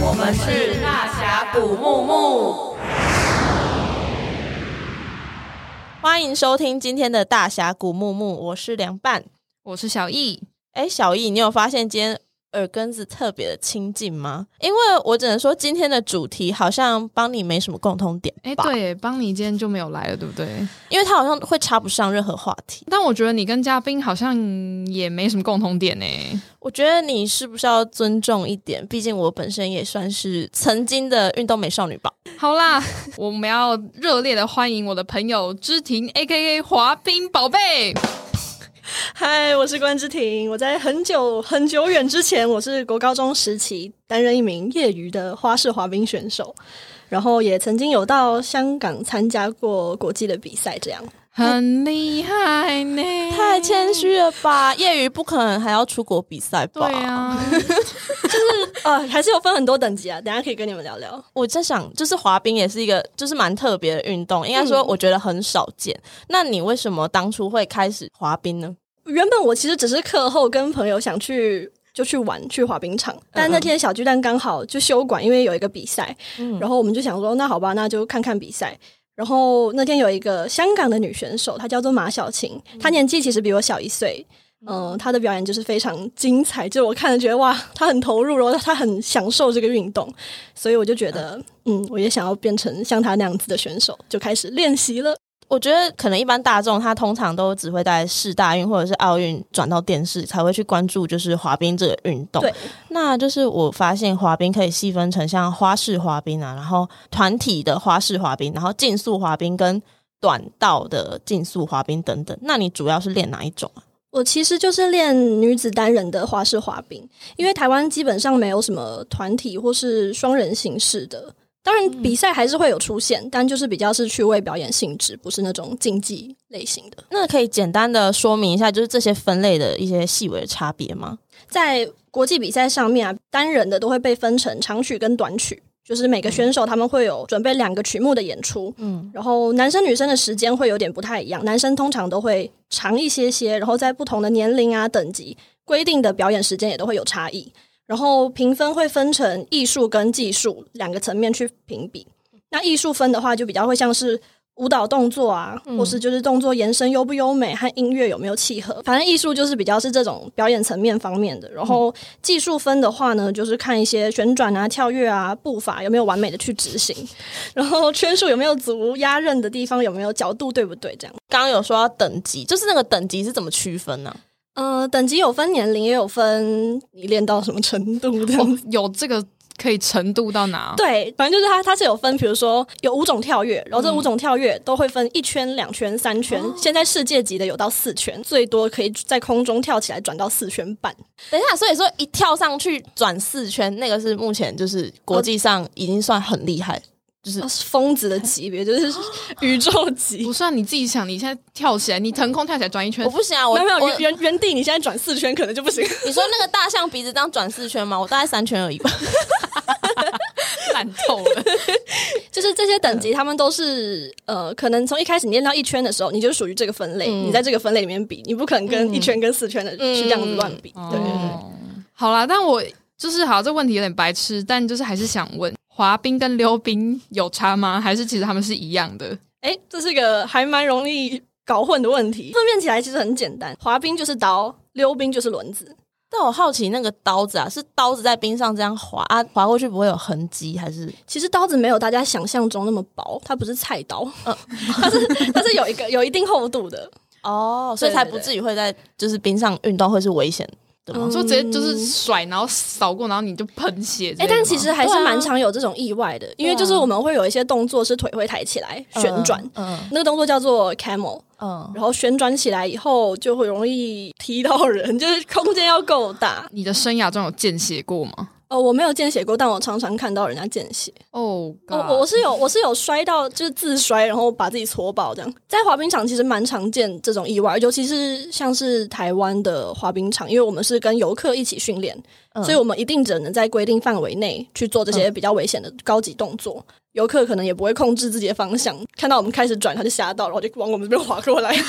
我们是大峡谷木木，欢迎收听今天的大峡谷木木，我是凉拌，我是小易。哎，小易，你有发现今天耳根子特别的亲近吗？因为我只能说今天的主题好像邦尼没什么共同点。哎，对，邦尼今天就没有来了，对不对？因为他好像会插不上任何话题。但我觉得你跟嘉宾好像也没什么共同点呢。我觉得你是不是要尊重一点？毕竟我本身也算是曾经的运动美少女吧。好啦，我们要热烈的欢迎我的朋友之婷，A.K.A. 滑冰宝贝。嗨，我是关之婷。我在很久很久远之前，我是国高中时期担任一名业余的花式滑冰选手，然后也曾经有到香港参加过国际的比赛，这样很厉害呢。太谦虚了吧？业余不可能还要出国比赛吧？对啊，就是啊、呃，还是有分很多等级啊。等下可以跟你们聊聊。我在想，就是滑冰也是一个就是蛮特别的运动，应该说我觉得很少见。嗯、那你为什么当初会开始滑冰呢？原本我其实只是课后跟朋友想去就去玩去滑冰场，但那天小巨蛋刚好就休馆，因为有一个比赛，嗯、然后我们就想说那好吧，那就看看比赛。然后那天有一个香港的女选手，她叫做马小晴，她年纪其实比我小一岁，嗯、呃，她的表演就是非常精彩，就我看了觉得哇，她很投入，然后她很享受这个运动，所以我就觉得嗯，我也想要变成像她那样子的选手，就开始练习了。我觉得可能一般大众他通常都只会在世大运或者是奥运转到电视才会去关注，就是滑冰这个运动。对，那就是我发现滑冰可以细分成像花式滑冰啊，然后团体的花式滑冰，然后竞速滑冰跟短道的竞速滑冰等等。那你主要是练哪一种啊？我其实就是练女子单人的花式滑冰，因为台湾基本上没有什么团体或是双人形式的。当然，比赛还是会有出现，嗯、但就是比较是趣味表演性质，不是那种竞技类型的。那可以简单的说明一下，就是这些分类的一些细微的差别吗？在国际比赛上面啊，单人的都会被分成长曲跟短曲，就是每个选手他们会有准备两个曲目的演出。嗯，然后男生女生的时间会有点不太一样，男生通常都会长一些些，然后在不同的年龄啊等级，规定的表演时间也都会有差异。然后评分会分成艺术跟技术两个层面去评比。那艺术分的话，就比较会像是舞蹈动作啊，嗯、或是就是动作延伸优不优美和音乐有没有契合。反正艺术就是比较是这种表演层面方面的。然后技术分的话呢，就是看一些旋转啊、跳跃啊、步伐有没有完美的去执行，然后圈数有没有足，压刃的地方有没有角度对不对？这样。刚刚有说到等级，就是那个等级是怎么区分呢、啊？呃，等级有分年龄，也有分你练到什么程度的、哦，有这个可以程度到哪？对，反正就是它，它是有分，比如说有五种跳跃，然后这五种跳跃都会分一圈、两圈、三圈。嗯、现在世界级的有到四圈，最多可以在空中跳起来转到四圈半。等一下，所以说一跳上去转四圈，那个是目前就是国际上已经算很厉害。就是疯子的级别，就是 宇宙级。不算你自己想，你现在跳起来，你腾空跳起来转一圈，我不行啊！我没有原原原地，你现在转四圈可能就不行。你说那个大象鼻子这样转四圈吗？我大概三圈而已吧，烂透了。就是这些等级，他们都是呃，可能从一开始你练到一圈的时候，你就属于这个分类。嗯、你在这个分类里面比，你不可能跟一圈跟四圈的去这样子乱比。嗯、对对对。好啦，但我就是好，这问题有点白痴，但就是还是想问。滑冰跟溜冰有差吗？还是其实他们是一样的？诶，这是个还蛮容易搞混的问题。分辨起来其实很简单，滑冰就是刀，溜冰就是轮子。但我好奇那个刀子啊，是刀子在冰上这样滑啊，滑过去不会有痕迹？还是其实刀子没有大家想象中那么薄，它不是菜刀，嗯，它是它是有一个有一定厚度的哦，所以才不至于会在就是冰上运动会是危险。就直接就是甩，然后扫过，然后你就喷血。哎、欸，但其实还是蛮常有这种意外的，啊、因为就是我们会有一些动作是腿会抬起来旋转，那个动作叫做 camel，嗯，然后旋转起来以后就会容易踢到人，就是空间要够大。你的生涯中有见血过吗？哦，我没有见血过，但我常常看到人家见血。哦，我我是有我是有摔到，就是自摔，然后把自己戳爆这样。在滑冰场其实蛮常见这种意外，尤其是像是台湾的滑冰场，因为我们是跟游客一起训练，嗯、所以我们一定只能在规定范围内去做这些比较危险的高级动作。游客可能也不会控制自己的方向，看到我们开始转，他就吓到，然后就往我们这边滑过来。出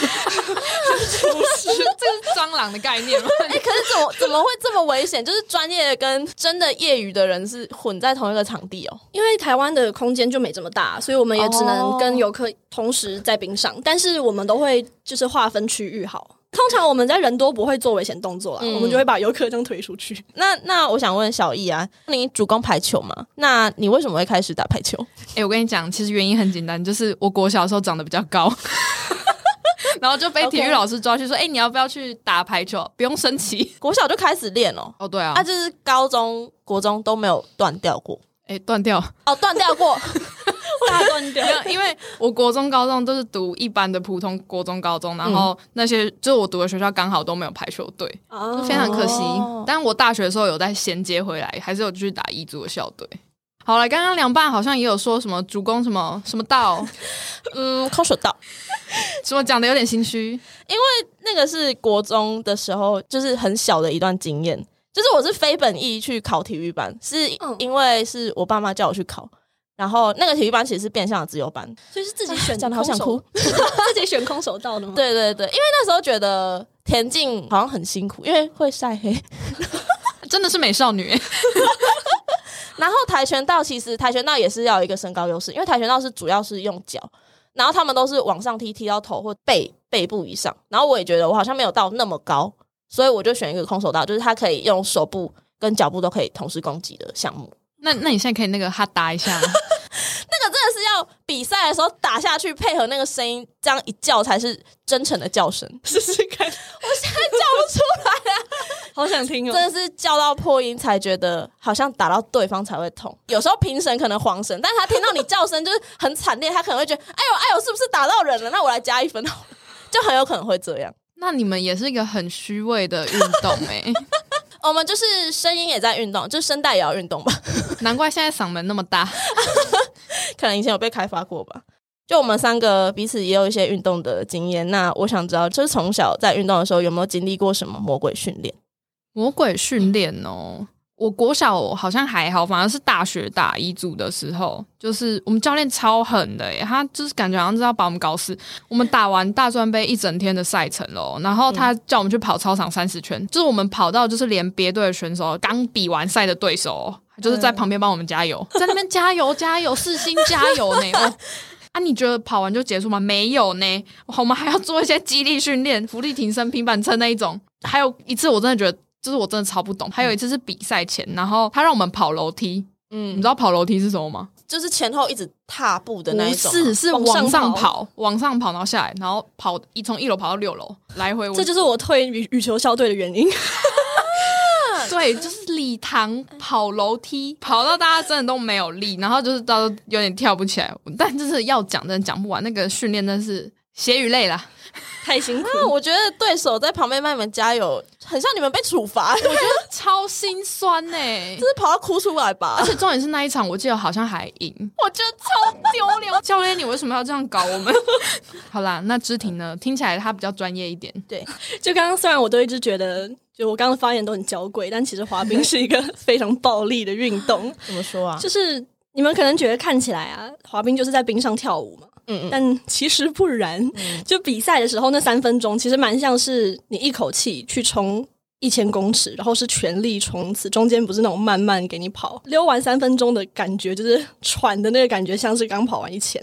事，这是蟑螂的概念吗？哎、欸，可是怎么怎么会这么危险？就是专业跟真的业余的人是混在同一个场地哦。因为台湾的空间就没这么大，所以我们也只能跟游客同时在冰上，哦、但是我们都会就是划分区域好。通常我们在人多不会做危险动作啊，嗯、我们就会把游客这样推出去。那那我想问小易啊，你主攻排球吗？那你为什么会开始打排球？哎、欸，我跟你讲，其实原因很简单，就是我国小的时候长得比较高，然后就被体育老师抓去说：“哎、欸，你要不要去打排球？不用升旗，国小就开始练哦。”哦，对啊，啊，就是高中、国中都没有断掉过。哎、欸，断掉。哦，断掉过。大断掉，因为我国中、高中都是读一般的普通国中、高中，然后那些就是我读的学校刚好都没有排球队，就非常可惜。但我大学的时候有在衔接回来，还是有继续打一组的校队。好了，刚刚凉拌好像也有说什么主攻什么什么道，嗯，空手道，什么讲的有点心虚，因为那个是国中的时候，就是很小的一段经验，就是我是非本意去考体育班，是因为是我爸妈叫我去考。然后那个体育班其实是变相的自由班，所以是自己选的，讲的好想哭，自己选空手道的吗？对对对，因为那时候觉得田径好像很辛苦，因为会晒黑，真的是美少女。然后跆拳道其实跆拳道也是要有一个身高优势，因为跆拳道是主要是用脚，然后他们都是往上踢，踢到头或背背部以上。然后我也觉得我好像没有到那么高，所以我就选一个空手道，就是它可以用手部跟脚部都可以同时攻击的项目。那那你现在可以那个哈打一下，那个真的是要比赛的时候打下去，配合那个声音，这样一叫才是真诚的叫声。试试看，我现在叫不出来啊，好想听哦！真的是叫到破音才觉得好像打到对方才会痛。有时候评审可能慌神，但是他听到你叫声就是很惨烈，他可能会觉得哎呦哎呦，是不是打到人了？那我来加一分，就很有可能会这样。那你们也是一个很虚伪的运动哎、欸。我们就是声音也在运动，就声带也要运动吧。难怪现在嗓门那么大，可能以前有被开发过吧。就我们三个彼此也有一些运动的经验。那我想知道，就是从小在运动的时候有没有经历过什么魔鬼训练？魔鬼训练哦。我国小好像还好，反而是大学打一组的时候，就是我们教练超狠的耶，他就是感觉好像是要把我们搞死。我们打完大专杯一整天的赛程喽，然后他叫我们去跑操场三十圈，嗯、就是我们跑到就是连别队的选手刚比完赛的对手，就是在旁边帮我们加油，在那边加油加油，四星加油呢。哦，啊，你觉得跑完就结束吗？没有呢，我们还要做一些激励训练、伏地挺身、平板撑那一种。还有一次，我真的觉得。就是我真的超不懂，还有一次是比赛前，然后他让我们跑楼梯，嗯，你知道跑楼梯是什么吗？就是前后一直踏步的那一种，是是往上跑，往上跑，然后下来，然后跑一从一楼跑到六楼，来回。这就是我退羽羽球校队的原因。对，就是礼堂跑楼梯，跑到大家真的都没有力，然后就是到有点跳不起来。但就是要讲，真的讲不完，那个训练真的是血与泪啦。太辛苦，我觉得对手在旁边帮你们加油，很像你们被处罚，我觉得超心酸呢、欸，就是跑到哭出来吧。而且重点是那一场，我记得好像还赢，我觉得超丢脸。教练，你为什么要这样搞我们？好啦，那芝婷呢？听起来她比较专业一点。对，就刚刚虽然我都一直觉得，就我刚刚发言都很娇贵，但其实滑冰是一个非常暴力的运动。怎么说啊？就是你们可能觉得看起来啊，滑冰就是在冰上跳舞嘛。嗯，但其实不然。嗯、就比赛的时候，那三分钟其实蛮像是你一口气去冲一千公尺，然后是全力冲刺，中间不是那种慢慢给你跑。溜完三分钟的感觉，就是喘的那个感觉，像是刚跑完一千。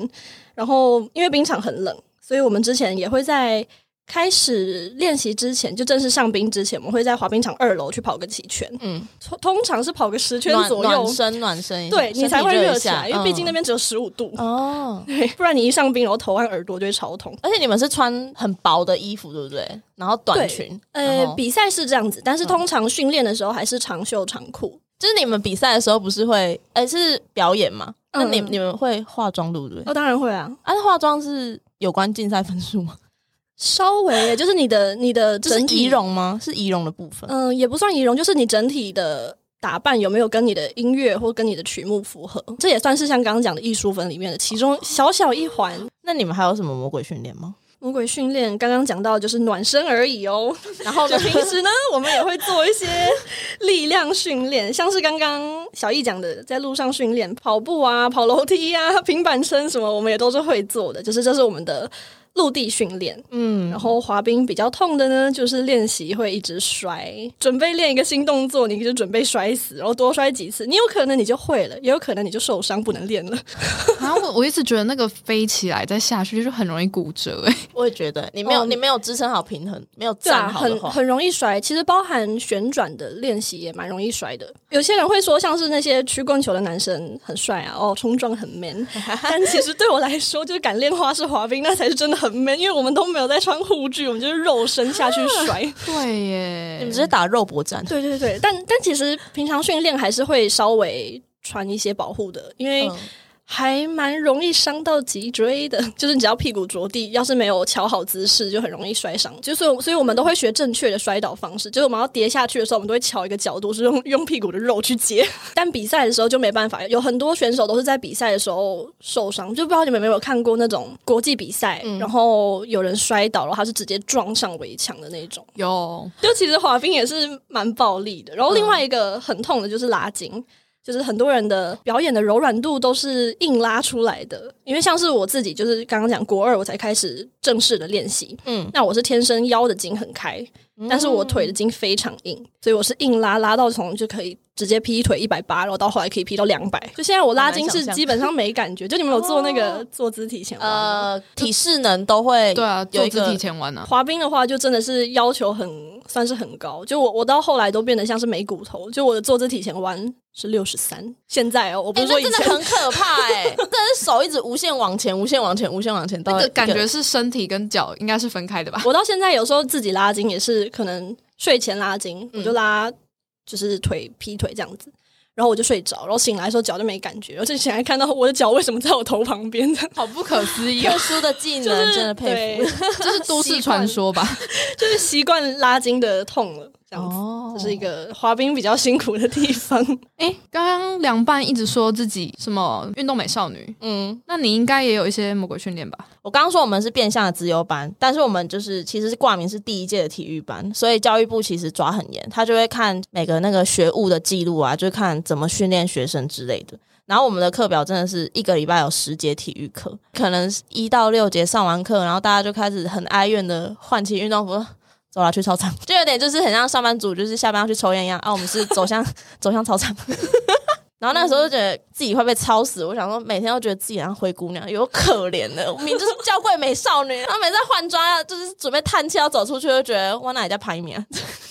然后因为冰场很冷，所以我们之前也会在。开始练习之前，就正式上冰之前，我们会在滑冰场二楼去跑个几圈。嗯，通常是跑个十圈左右，暖身暖身，对你才会热起来，因为毕竟那边只有十五度哦。对，不然你一上冰，然后头和耳朵就会超痛。而且你们是穿很薄的衣服，对不对？然后短裙。呃，比赛是这样子，但是通常训练的时候还是长袖长裤。就是你们比赛的时候不是会，哎，是表演吗？那你你们会化妆，对不对？哦，当然会啊。啊，化妆是有关竞赛分数吗？稍微，就是你的你的整体仪容吗？是仪容的部分。嗯，也不算仪容，就是你整体的打扮有没有跟你的音乐或跟你的曲目符合？这也算是像刚刚讲的艺术分里面的其中小小一环。那你们还有什么魔鬼训练吗？魔鬼训练刚刚讲到就是暖身而已哦，然后呢，平时呢，我们也会做一些 力量训练，像是刚刚小易讲的，在路上训练跑步啊、跑楼梯啊、平板撑什么，我们也都是会做的，就是这是我们的。陆地训练，嗯，然后滑冰比较痛的呢，就是练习会一直摔，准备练一个新动作，你就准备摔死，然后多摔几次，你有可能你就会了，也有可能你就受伤不能练了。然后我我一直觉得那个飞起来再下去就是很容易骨折，哎，我也觉得你没有、嗯、你没有支撑好平衡，没有站好很很容易摔。其实包含旋转的练习也蛮容易摔的。有些人会说，像是那些曲棍球的男生很帅啊，哦，冲撞很 man，但其实对我来说，就是敢练花式滑冰，那才是真的。很闷，因为我们都没有在穿护具，我们就是肉身下去摔。对耶，你们直接打肉搏战。对对对，但但其实平常训练还是会稍微穿一些保护的，因为。嗯还蛮容易伤到脊椎的，就是你只要屁股着地，要是没有瞧好姿势，就很容易摔伤。就是所以，我们都会学正确的摔倒方式。就是我们要跌下去的时候，我们都会乔一个角度，是用用屁股的肉去接。但比赛的时候就没办法，有很多选手都是在比赛的时候受伤。就不知道你们有没有看过那种国际比赛，嗯、然后有人摔倒了，他是直接撞上围墙的那种。有，就其实滑冰也是蛮暴力的。然后另外一个很痛的就是拉筋。就是很多人的表演的柔软度都是硬拉出来的，因为像是我自己，就是刚刚讲国二我才开始正式的练习，嗯，那我是天生腰的筋很开，但是我腿的筋非常硬，所以我是硬拉拉到从就可以。直接劈腿一百八，然后到后来可以劈到两百。就现在我拉筋是基本上没感觉。就你们有做那个坐姿体前弯？呃，体适能都会对啊，坐姿体前弯啊。滑冰的话，就真的是要求很算是很高。就我我到后来都变得像是没骨头。就我的坐姿体前弯是六十三。现在哦，我不是说以前、欸、真的很可怕哎、欸，真的是手一直无限往前，无限往前，无限往前。那个感觉是身体跟脚应该是分开的吧？我到现在有时候自己拉筋也是可能睡前拉筋，我就拉。就是腿劈腿这样子，然后我就睡着，然后醒来的时候脚就没感觉，而且醒来看到我的脚为什么在我头旁边，好不可思议！特殊的技能，就是、真的佩服，这是都市传说吧？就是习惯拉筋的痛了。这样子，哦、这是一个滑冰比较辛苦的地方。哎，刚刚凉拌一直说自己什么运动美少女，嗯，那你应该也有一些魔鬼训练吧？我刚刚说我们是变相的自由班，但是我们就是其实是挂名是第一届的体育班，所以教育部其实抓很严，他就会看每个那个学务的记录啊，就看怎么训练学生之类的。然后我们的课表真的是一个礼拜有十节体育课，可能一到六节上完课，然后大家就开始很哀怨的换起运动服。走了，去操场，就有点就是很像上班族，就是下班要去抽烟一样啊。我们是 走向走向操场，然后那个时候就觉得自己会被操死。我想说，每天都觉得自己像灰姑娘，有可怜的，我明明就是娇贵美少女。然后每次换装，就是准备叹气要走出去，就觉得我哪里在排名啊？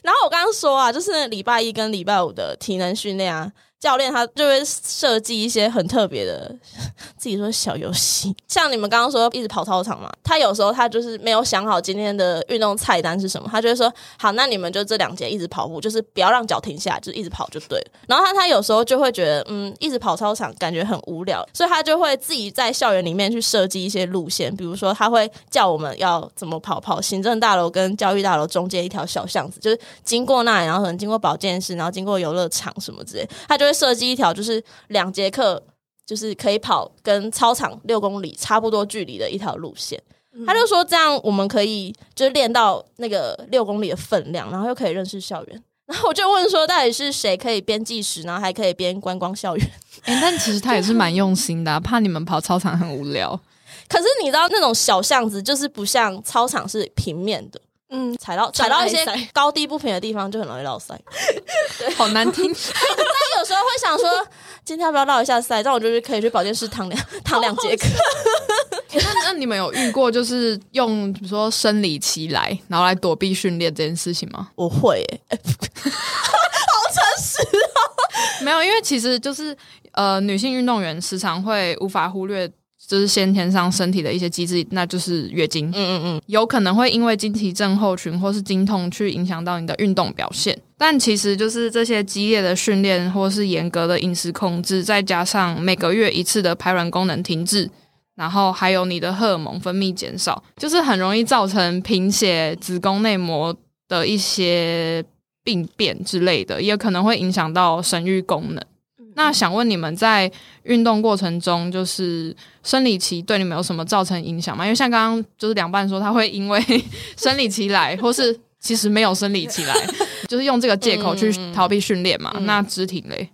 然后我刚刚说啊，就是礼拜一跟礼拜五的体能训练啊。教练他就会设计一些很特别的，自己说小游戏，像你们刚刚说一直跑操场嘛，他有时候他就是没有想好今天的运动菜单是什么，他就会说好，那你们就这两节一直跑步，就是不要让脚停下来，就一直跑就对了。然后他他有时候就会觉得，嗯，一直跑操场感觉很无聊，所以他就会自己在校园里面去设计一些路线，比如说他会叫我们要怎么跑，跑行政大楼跟教育大楼中间一条小巷子，就是经过那里，然后可能经过保健室，然后经过游乐场什么之类，他就会设计一条就是两节课，就是可以跑跟操场六公里差不多距离的一条路线。嗯、他就说这样我们可以就是练到那个六公里的分量，然后又可以认识校园。然后我就问说，到底是谁可以边计时，然后还可以边观光校园？哎、欸，但其实他也是蛮用心的、啊，怕你们跑操场很无聊。可是你知道那种小巷子，就是不像操场是平面的。嗯，踩到踩到一些 高低不平的地方，就很容易落塞，对，好难听。但有时候会想说，今天要不要绕一下赛？这样我就是可以去保健室躺两躺两节课。那那你们有遇过就是用比如说生理期来，然后来躲避训练这件事情吗？我会、欸，好诚实哦。没有，因为其实就是呃，女性运动员时常会无法忽略。就是先天上身体的一些机制，那就是月经。嗯嗯嗯，有可能会因为经期症候群或是经痛去影响到你的运动表现。但其实就是这些激烈的训练，或是严格的饮食控制，再加上每个月一次的排卵功能停滞，然后还有你的荷尔蒙分泌减少，就是很容易造成贫血、子宫内膜的一些病变之类的，也可能会影响到生育功能。那想问你们在运动过程中，就是生理期对你们有什么造成影响吗？因为像刚刚就是凉拌说，他会因为 生理期来，或是 其实没有生理期来，就是用这个借口去逃避训练嘛。嗯、那肢体嘞？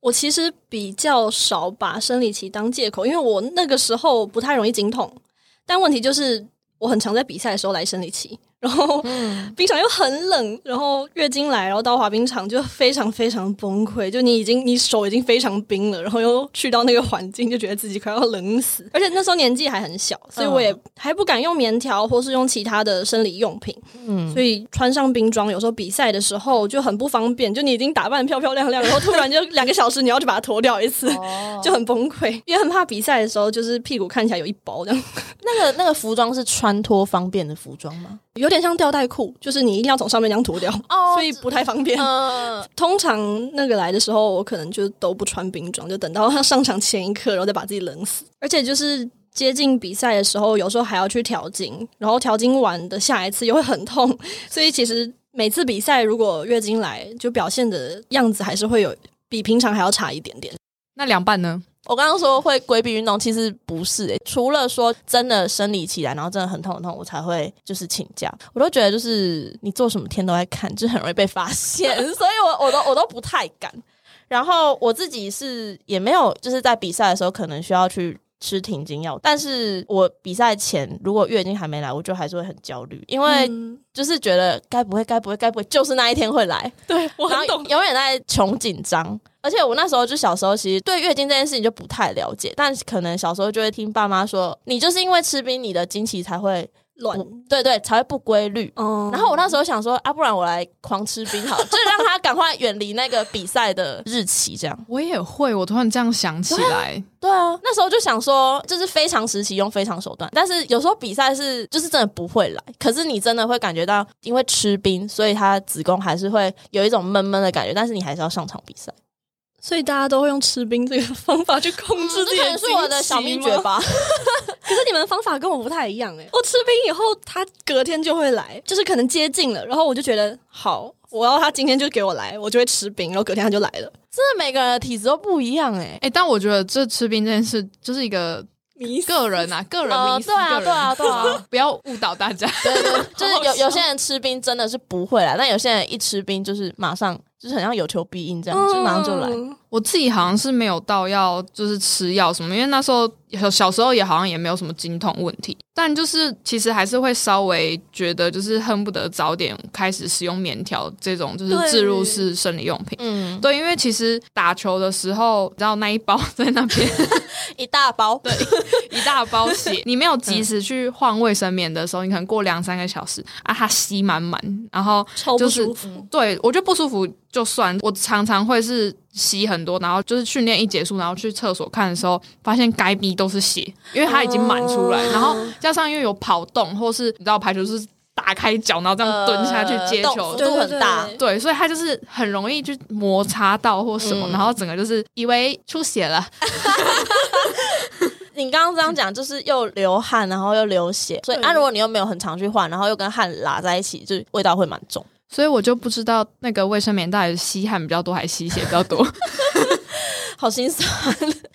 我其实比较少把生理期当借口，因为我那个时候不太容易经痛，但问题就是我很常在比赛的时候来生理期。然后冰场又很冷，然后月经来，然后到滑冰场就非常非常崩溃。就你已经你手已经非常冰了，然后又去到那个环境，就觉得自己快要冷死。而且那时候年纪还很小，所以我也还不敢用棉条或是用其他的生理用品。嗯，所以穿上冰装，有时候比赛的时候就很不方便。就你已经打扮漂漂亮亮，然后突然就两个小时你要去把它脱掉一次，就很崩溃。也很怕比赛的时候就是屁股看起来有一包这样。那个那个服装是穿脱方便的服装吗？有点像吊带裤，就是你一定要从上面这样脱掉，哦、所以不太方便。呃、通常那个来的时候，我可能就都不穿冰装，就等到他上场前一刻，然后再把自己冷死。而且就是接近比赛的时候，有时候还要去调经，然后调经完的下一次又会很痛，所以其实每次比赛如果月经来，就表现的样子还是会有比平常还要差一点点。那凉拌呢？我刚刚说会规避运动，其实不是诶、欸。除了说真的生理起来，然后真的很痛很痛，我才会就是请假。我都觉得就是你做什么天都在看，就很容易被发现，所以我我都我都不太敢。然后我自己是也没有就是在比赛的时候可能需要去吃停经药，但是我比赛前如果月经还没来，我就还是会很焦虑，因为就是觉得该不会该不会该不会就是那一天会来，对，我很懂，永远在穷紧张。而且我那时候就小时候，其实对月经这件事情就不太了解，但可能小时候就会听爸妈说，你就是因为吃冰，你的经期才会乱，对对，才会不规律。嗯，然后我那时候想说，啊，不然我来狂吃冰好，就是让他赶快远离那个比赛的日期，这样。我也会，我突然这样想起来，对啊，那时候就想说，就是非常时期用非常手段，但是有时候比赛是就是真的不会来，可是你真的会感觉到，因为吃冰，所以他子宫还是会有一种闷闷的感觉，但是你还是要上场比赛。所以大家都会用吃冰这个方法去控制自己我的小秘诀吧。可是你们的方法跟我不太一样诶。我吃冰以后，他隔天就会来，就是可能接近了，然后我就觉得好，我要他今天就给我来，我就会吃冰，然后隔天他就来了。真的每个人的体质都不一样诶。诶，但我觉得这吃冰这件事就是一个迷个人啊，个人迷思，对啊，对啊，对啊，不要误导大家。对对，就是有有些人吃冰真的是不会来，但有些人一吃冰就是马上。就是很像有求必应这样，就马上就来。我自己好像是没有到要就是吃药什么，因为那时候小小时候也好像也没有什么经痛问题，但就是其实还是会稍微觉得就是恨不得早点开始使用棉条这种就是置入式生理用品。嗯，对，因为其实打球的时候，你知道那一包在那边 一大包，对，一大包血，你没有及时去换卫生棉的时候，你可能过两三个小时啊，它吸满满，然后就是超不舒服。对，我觉得不舒服。就算我常常会是吸很多，然后就是训练一结束，然后去厕所看的时候，发现该逼都是血，因为它已经满出来，然后加上因为有跑动，或是你知道排球是打开脚，然后这样蹲下去接球，幅度很大，对，所以它就是很容易就摩擦到或什么，然后整个就是以为出血了。你刚刚这样讲，就是又流汗，然后又流血，所以啊如果你又没有很常去换，然后又跟汗拉在一起，就味道会蛮重。所以我就不知道那个卫生棉到底是吸汗比较多还是吸血比较多，好心酸。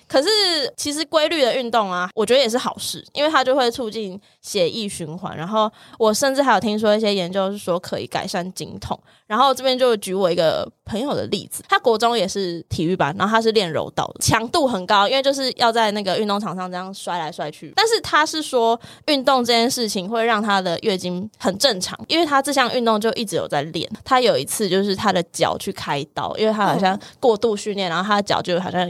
可是其实规律的运动啊，我觉得也是好事，因为它就会促进血液循环。然后我甚至还有听说一些研究是说可以改善经痛。然后这边就举我一个朋友的例子，他国中也是体育班，然后他是练柔道的，强度很高，因为就是要在那个运动场上这样摔来摔去。但是他是说运动这件事情会让他的月经很正常，因为他这项运动就一直有在练。他有一次就是他的脚去开刀，因为他好像过度训练，然后他的脚就好像。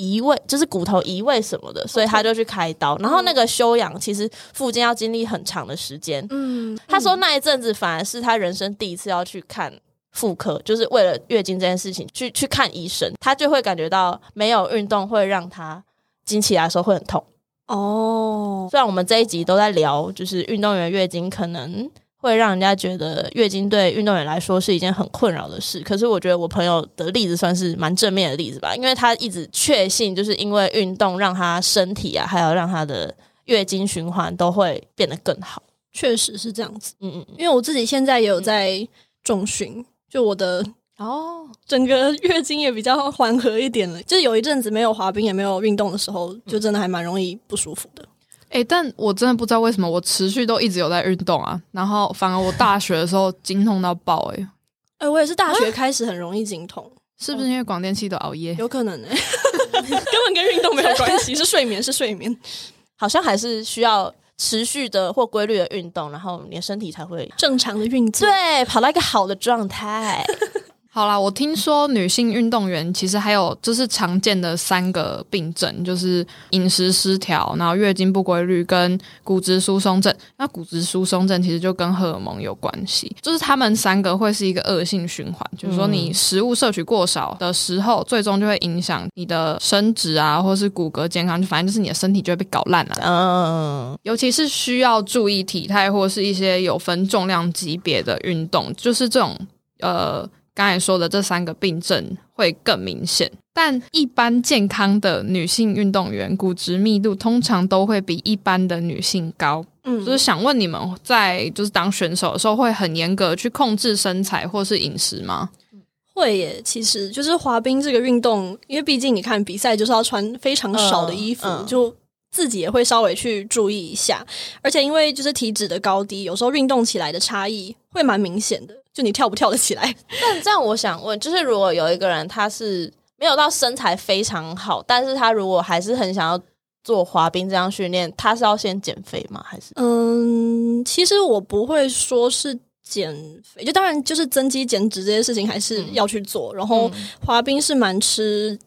移位就是骨头移位什么的，所以他就去开刀。然后那个休养其实复健要经历很长的时间。嗯，他说那一阵子反而是他人生第一次要去看妇科，就是为了月经这件事情去去看医生。他就会感觉到没有运动会让他经期来的时候会很痛。哦，虽然我们这一集都在聊，就是运动员月经可能。会让人家觉得月经对运动员来说是一件很困扰的事，可是我觉得我朋友的例子算是蛮正面的例子吧，因为他一直确信就是因为运动让他身体啊，还有让他的月经循环都会变得更好，确实是这样子。嗯嗯，因为我自己现在也有在重训，就我的哦，整个月经也比较缓和一点了。就有一阵子没有滑冰也没有运动的时候，就真的还蛮容易不舒服的。哎、欸，但我真的不知道为什么我持续都一直有在运动啊，然后反而我大学的时候经痛到爆、欸，哎，哎，我也是大学开始很容易经痛，是不是因为广电系都熬夜？有可能哎、欸，根本跟运动没有关系，是睡眠，是睡眠，好像还是需要持续的或规律的运动，然后你的身体才会正常的运作，对，跑到一个好的状态。好啦，我听说女性运动员其实还有就是常见的三个病症，就是饮食失调，然后月经不规律跟骨质疏松症。那骨质疏松症其实就跟荷尔蒙有关系，就是他们三个会是一个恶性循环，就是说你食物摄取过少的时候，最终就会影响你的生殖啊，或是骨骼健康，就反正就是你的身体就会被搞烂了。嗯，尤其是需要注意体态或是一些有分重量级别的运动，就是这种呃。刚才说的这三个病症会更明显，但一般健康的女性运动员骨质密度通常都会比一般的女性高。嗯，就是想问你们在就是当选手的时候会很严格去控制身材或是饮食吗？会耶，其实就是滑冰这个运动，因为毕竟你看比赛就是要穿非常少的衣服，就自己也会稍微去注意一下，而且因为就是体脂的高低，有时候运动起来的差异会蛮明显的。就你跳不跳得起来？但这样我想问，就是如果有一个人他是没有到身材非常好，但是他如果还是很想要做滑冰这样训练，他是要先减肥吗？还是？嗯，其实我不会说是减肥，就当然就是增肌减脂这些事情还是要去做。嗯、然后滑冰是蛮吃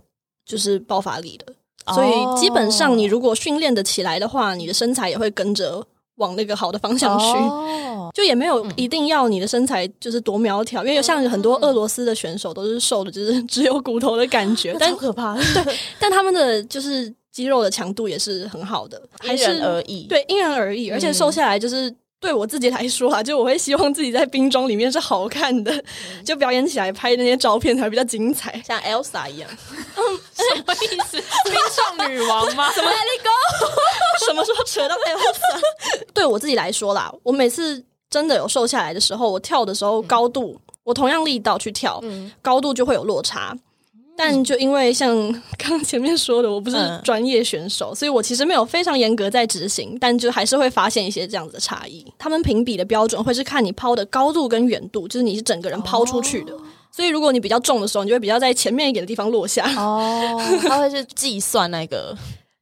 就是爆发力的，嗯、所以基本上你如果训练的起来的话，你的身材也会跟着。往那个好的方向去，oh, 就也没有一定要你的身材就是多苗条，嗯、因为像很多俄罗斯的选手都是瘦的，就是只有骨头的感觉，但可怕。对，但他们的就是肌肉的强度也是很好的，因人而异。对，因人而异，嗯、而且瘦下来就是。对我自己来说啊，就我会希望自己在冰装里面是好看的，嗯、就表演起来拍那些照片才比较精彩，像 Elsa 一样。嗯，什么意思？冰上女王吗？什么 Let it go？什么时候扯到 Elsa？对我自己来说啦，我每次真的有瘦下来的时候，我跳的时候高度，嗯、我同样力道去跳，嗯、高度就会有落差。但就因为像 刚刚前面说的，我不是专业选手，嗯、所以我其实没有非常严格在执行，但就还是会发现一些这样子的差异。他们评比的标准会是看你抛的高度跟远度，就是你是整个人抛出去的。哦、所以如果你比较重的时候，你就会比较在前面一点的地方落下。哦，他会是计算那个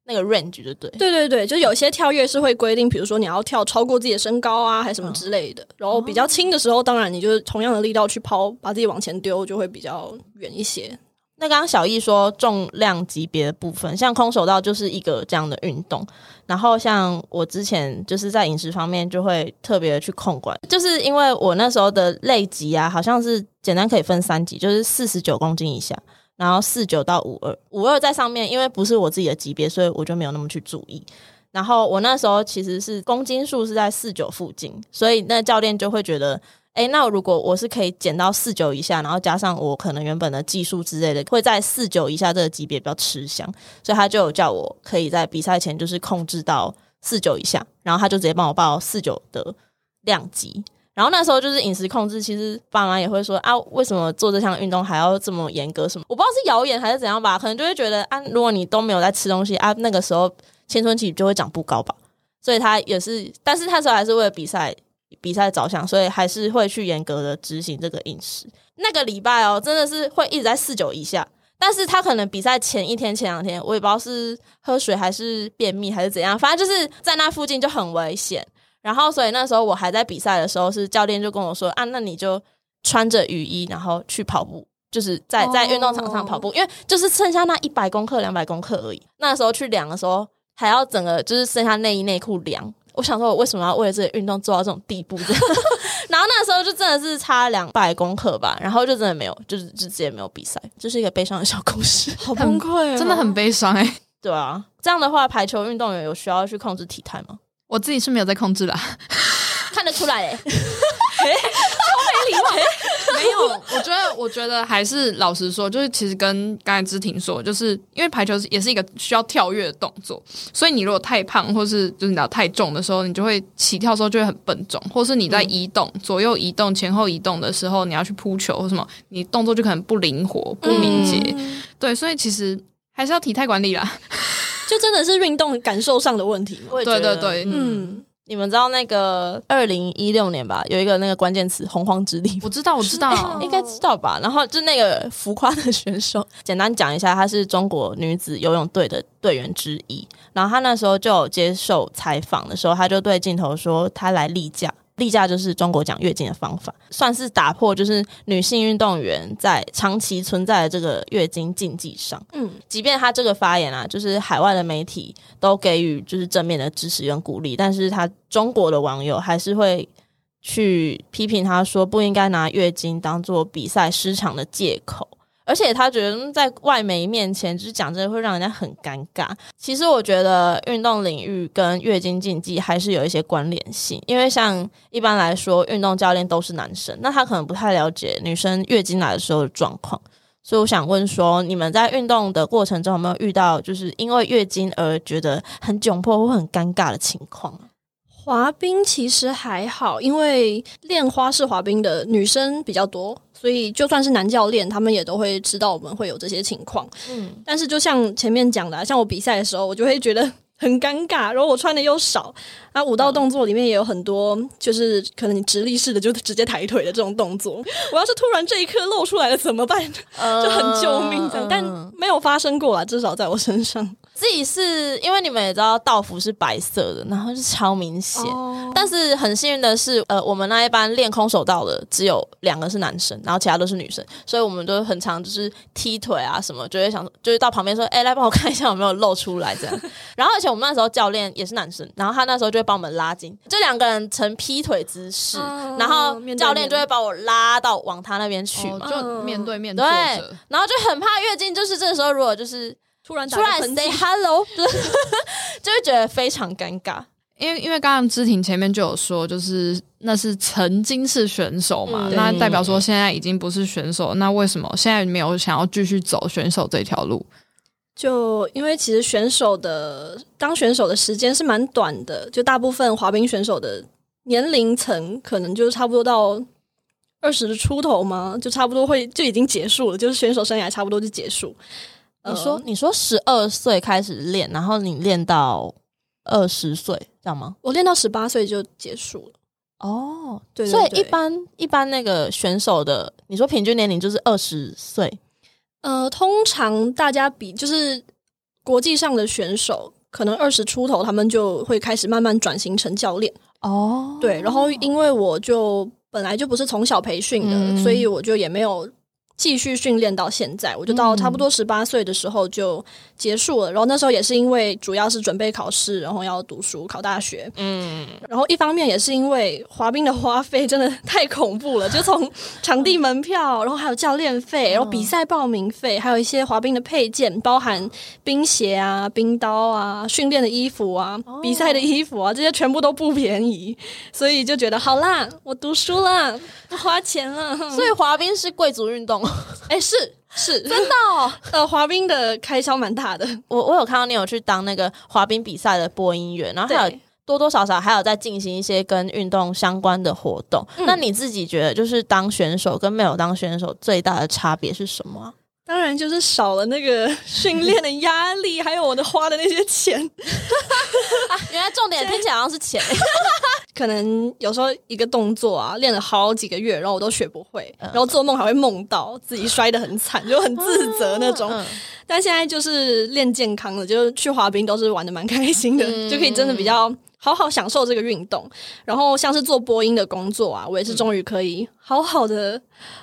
那个 range 就对。对对对，就有些跳跃是会规定，比如说你要跳超过自己的身高啊，还是什么之类的。然后比较轻的时候，当然你就是同样的力道去抛，把自己往前丢，就会比较远一些。那刚刚小易说重量级别的部分，像空手道就是一个这样的运动。然后像我之前就是在饮食方面就会特别的去控管，就是因为我那时候的类级啊，好像是简单可以分三级，就是四十九公斤以下，然后四九到五二，五二在上面，因为不是我自己的级别，所以我就没有那么去注意。然后我那时候其实是公斤数是在四九附近，所以那教练就会觉得。诶，那如果我是可以减到四九以下，然后加上我可能原本的技术之类的，会在四九以下这个级别比较吃香，所以他就有叫我可以在比赛前就是控制到四九以下，然后他就直接帮我报四九的量级。然后那时候就是饮食控制，其实爸妈也会说啊，为什么做这项运动还要这么严格？什么我不知道是谣言还是怎样吧，可能就会觉得啊，如果你都没有在吃东西啊，那个时候青春期就会长不高吧。所以他也是，但是他时候还是为了比赛。比赛着想，所以还是会去严格的执行这个饮食。那个礼拜哦，真的是会一直在四九以下。但是他可能比赛前一天、前两天，我也不知道是喝水还是便秘还是怎样，反正就是在那附近就很危险。然后，所以那时候我还在比赛的时候，是教练就跟我说啊，那你就穿着雨衣，然后去跑步，就是在在运动场上跑步，oh. 因为就是剩下那一百公克、两百公克而已。那时候去量的时候，还要整个就是剩下内衣内裤量。我想说，我为什么要为了这个运动做到这种地步？然后那时候就真的是差两百公克吧，然后就真的没有，就是就直接没有比赛，这、就是一个悲伤的小故事，好崩溃、哦，真的很悲伤哎、欸。对啊，这样的话，排球运动员有需要去控制体态吗？我自己是没有在控制啦，看得出来哎、没有，我觉得，我觉得还是老实说，就是其实跟刚才知婷说，就是因为排球也是一个需要跳跃的动作，所以你如果太胖，或是就是你要太重的时候，你就会起跳的时候就会很笨重，或是你在移动、嗯、左右移动、前后移动的时候，你要去扑球或什么，你动作就可能不灵活、不敏捷。嗯、对，所以其实还是要体态管理啦，就真的是运动感受上的问题嘛。对对对，嗯。嗯你们知道那个二零一六年吧，有一个那个关键词“洪荒之力”，我知道，我知道，欸、应该知道吧？然后就那个浮夸的选手，简单讲一下，她是中国女子游泳队的队员之一。然后她那时候就有接受采访的时候，她就对镜头说：“她来例假。”例假就是中国讲月经的方法，算是打破就是女性运动员在长期存在的这个月经禁忌上。嗯，即便他这个发言啊，就是海外的媒体都给予就是正面的支持跟鼓励，但是他中国的网友还是会去批评他说不应该拿月经当做比赛失常的借口。而且他觉得在外媒面前就是讲这个会让人家很尴尬。其实我觉得运动领域跟月经禁忌还是有一些关联性，因为像一般来说，运动教练都是男生，那他可能不太了解女生月经来的时候的状况。所以我想问说，你们在运动的过程中有没有遇到就是因为月经而觉得很窘迫或很尴尬的情况？滑冰其实还好，因为练花式滑冰的女生比较多。所以，就算是男教练，他们也都会知道我们会有这些情况。嗯，但是就像前面讲的啊，像我比赛的时候，我就会觉得很尴尬，然后我穿的又少。那舞蹈动作里面也有很多，就是可能你直立式的就直接抬腿的这种动作。我要是突然这一刻露出来了怎么办？就很救命这样，但没有发生过啊，至少在我身上。自己是因为你们也知道道服是白色的，然后是超明显。Oh. 但是很幸运的是，呃，我们那一班练空手道的只有两个是男生，然后其他都是女生，所以我们都很常就是踢腿啊什么，就会想就是到旁边说，哎、欸，来帮我看一下有没有露出来这样。然后而且我们那时候教练也是男生，然后他那时候就会帮我们拉筋，这两个人呈劈腿姿势，oh. 然后教练就会把我拉到往他那边去嘛，oh, 就面对面对，然后就很怕月经，就是这个时候如果就是。突然突然 say hello，就会觉得非常尴尬。因为因为刚刚芝婷前面就有说，就是那是曾经是选手嘛，嗯、那代表说现在已经不是选手。那为什么现在没有想要继续走选手这条路？就因为其实选手的当选手的时间是蛮短的，就大部分滑冰选手的年龄层可能就差不多到二十出头嘛，就差不多会就已经结束了，就是选手生涯差不多就结束。你说，呃、你说十二岁开始练，然后你练到二十岁，这样吗？我练到十八岁就结束了。哦，对，对，对，所以一般一般那个选手的，你说平均年龄就是二十岁。呃，通常大家比就是国际上的选手，可能二十出头，他们就会开始慢慢转型成教练。哦，对，然后因为我就本来就不是从小培训的，嗯、所以我就也没有。继续训练到现在，我就到差不多十八岁的时候就结束了。嗯、然后那时候也是因为主要是准备考试，然后要读书考大学。嗯，然后一方面也是因为滑冰的花费真的太恐怖了，就从场地门票，然后还有教练费，然后比赛报名费，还有一些滑冰的配件，包含冰鞋啊、冰刀啊、训练的衣服啊、比赛的衣服啊，这些全部都不便宜。所以就觉得好啦，我读书了，不花钱了。所以滑冰是贵族运动。哎，是是，真的哦。呃，滑冰的开销蛮大的。我我有看到你有去当那个滑冰比赛的播音员，然后还有多多少少还有在进行一些跟运动相关的活动。嗯、那你自己觉得，就是当选手跟没有当选手最大的差别是什么？当然就是少了那个训练的压力，还有我的花的那些钱。啊、原来重点听起来好像是钱。可能有时候一个动作啊，练了好几个月，然后我都学不会，然后做梦还会梦到自己摔得很惨，就很自责那种。但现在就是练健康了，就是去滑冰都是玩的蛮开心的，就可以真的比较。好好享受这个运动，然后像是做播音的工作啊，我也是终于可以好好的、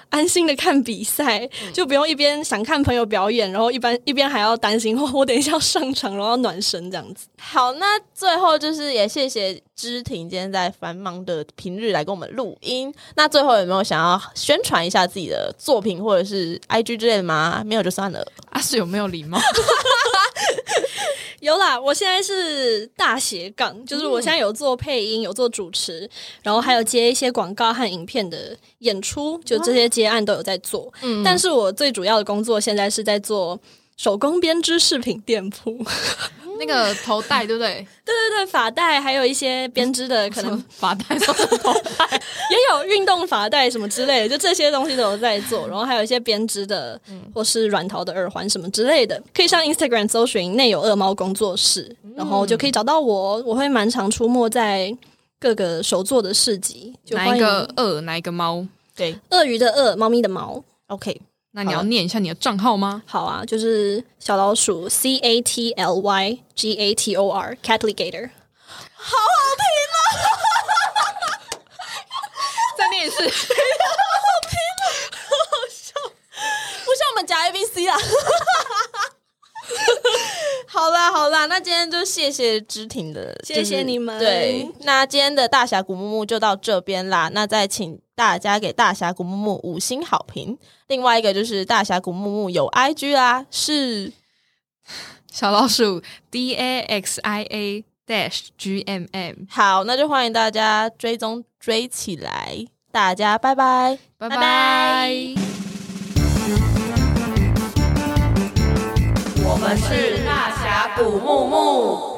安心的看比赛，嗯、就不用一边想看朋友表演，然后一边一边还要担心 我等一下要上场，然后要暖身这样子。好，那最后就是也谢谢知婷今天在繁忙的平日来跟我们录音。那最后有没有想要宣传一下自己的作品或者是 IG 之类的吗？没有就算了。阿、啊、是有没有礼貌？有啦，我现在是大斜杠，就是我现在有做配音，有做主持，然后还有接一些广告和影片的演出，就这些接案都有在做。嗯，但是我最主要的工作现在是在做手工编织饰品店铺。那个头带对不对？对 对对，发带，还有一些编织的，可能 发带、头带，也有运动发带什么之类的，就这些东西都有在做。然后还有一些编织的，或是软陶的耳环什么之类的，可以上 Instagram 搜寻“内有恶猫工作室”，然后就可以找到我。我会蛮常出没在各个手作的市集。就哪一个鳄？哪一个猫？对，鳄鱼的鳄，猫咪的猫。OK。那你要念一下你的账号吗？好啊，就是小老鼠 C A T L Y G A T O R Catligator，好好听啊！再念一次，好好听啊，好好笑，不像我们讲 A B C 啦。好啦好啦，那今天就谢谢芝婷的，谢谢你们。对，那今天的大峡谷木木就到这边啦。那再请大家给大峡谷木木五星好评。另外一个就是大峡谷木木有 IG 啦，是小老鼠 D A X I A dash G M M。好，那就欢迎大家追踪追起来。大家拜拜，拜拜。我们是祖木木